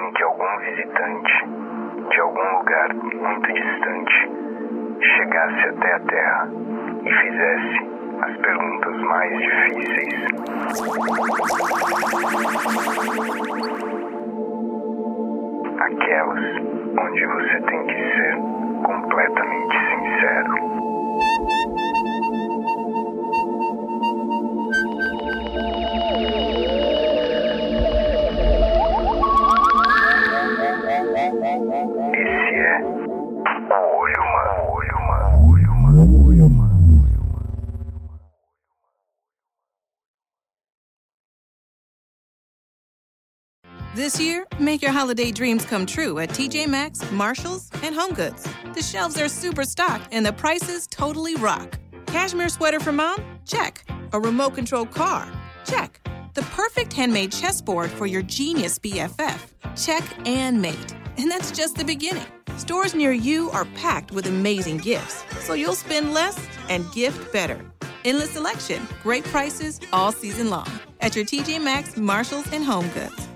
Imagine que algum visitante de algum lugar muito distante chegasse até a Terra e fizesse as perguntas mais difíceis. Aquelas onde você tem que ser completamente sincero. This year, make your holiday dreams come true at TJ Maxx, Marshalls, and HomeGoods. The shelves are super stocked and the prices totally rock. Cashmere sweater for mom? Check. A remote control car? Check. The perfect handmade chessboard for your genius BFF? Check and mate. And that's just the beginning. Stores near you are packed with amazing gifts, so you'll spend less and gift better. Endless selection, great prices all season long at your TJ Maxx, Marshalls, and HomeGoods.